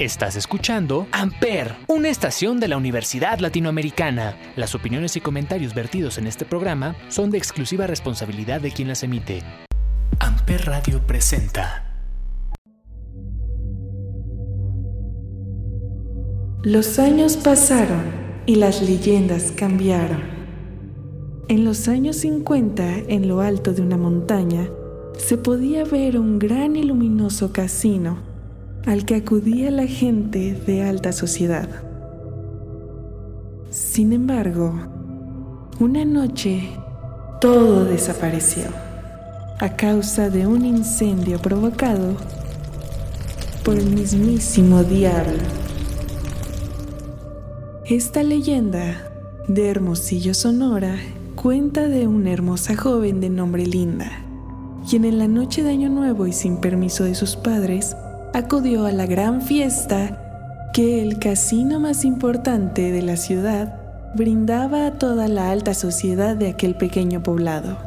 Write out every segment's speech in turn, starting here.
Estás escuchando Amper, una estación de la Universidad Latinoamericana. Las opiniones y comentarios vertidos en este programa son de exclusiva responsabilidad de quien las emite. Amper Radio presenta. Los años pasaron y las leyendas cambiaron. En los años 50, en lo alto de una montaña, se podía ver un gran y luminoso casino al que acudía la gente de alta sociedad. Sin embargo, una noche todo desapareció a causa de un incendio provocado por el mismísimo diablo. Esta leyenda de Hermosillo, Sonora, cuenta de una hermosa joven de nombre Linda, quien en la noche de Año Nuevo y sin permiso de sus padres, acudió a la gran fiesta que el casino más importante de la ciudad brindaba a toda la alta sociedad de aquel pequeño poblado.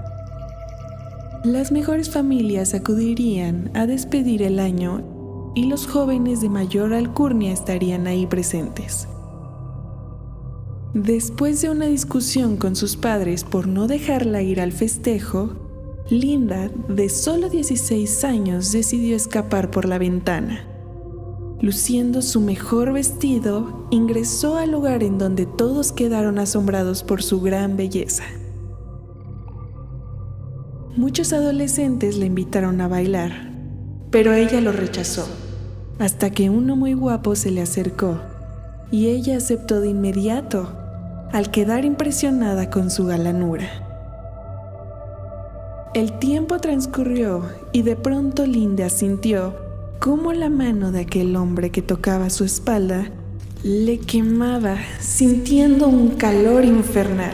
Las mejores familias acudirían a despedir el año y los jóvenes de mayor alcurnia estarían ahí presentes. Después de una discusión con sus padres por no dejarla ir al festejo, Linda, de solo 16 años, decidió escapar por la ventana. Luciendo su mejor vestido, ingresó al lugar en donde todos quedaron asombrados por su gran belleza. Muchos adolescentes la invitaron a bailar, pero ella lo rechazó, hasta que uno muy guapo se le acercó, y ella aceptó de inmediato, al quedar impresionada con su galanura. El tiempo transcurrió y de pronto Linda sintió cómo la mano de aquel hombre que tocaba su espalda le quemaba sintiendo un calor infernal.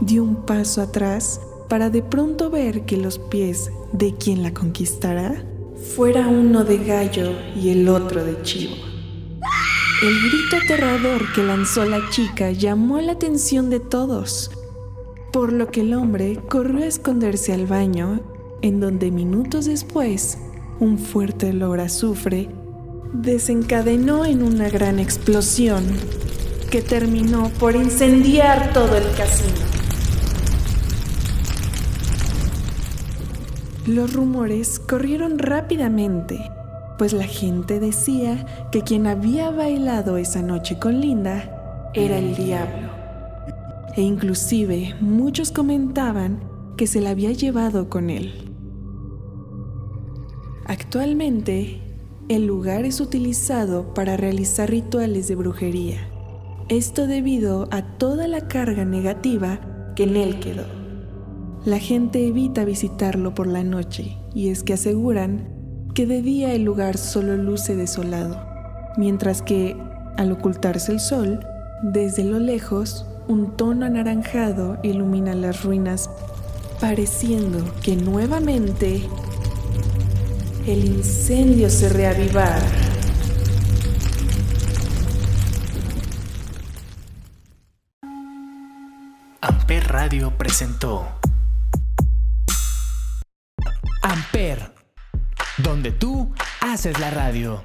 Dio un paso atrás para de pronto ver que los pies de quien la conquistara fuera uno de gallo y el otro de chivo. El grito aterrador que lanzó la chica llamó la atención de todos por lo que el hombre corrió a esconderse al baño, en donde minutos después un fuerte olor a azufre desencadenó en una gran explosión que terminó por incendiar todo el casino. Los rumores corrieron rápidamente, pues la gente decía que quien había bailado esa noche con Linda era el diablo e inclusive muchos comentaban que se la había llevado con él. Actualmente, el lugar es utilizado para realizar rituales de brujería, esto debido a toda la carga negativa que en él quedó. La gente evita visitarlo por la noche y es que aseguran que de día el lugar solo luce desolado, mientras que, al ocultarse el sol, desde lo lejos un tono anaranjado ilumina las ruinas, pareciendo que nuevamente el incendio se reavivara. Amper Radio presentó Amper, donde tú haces la radio.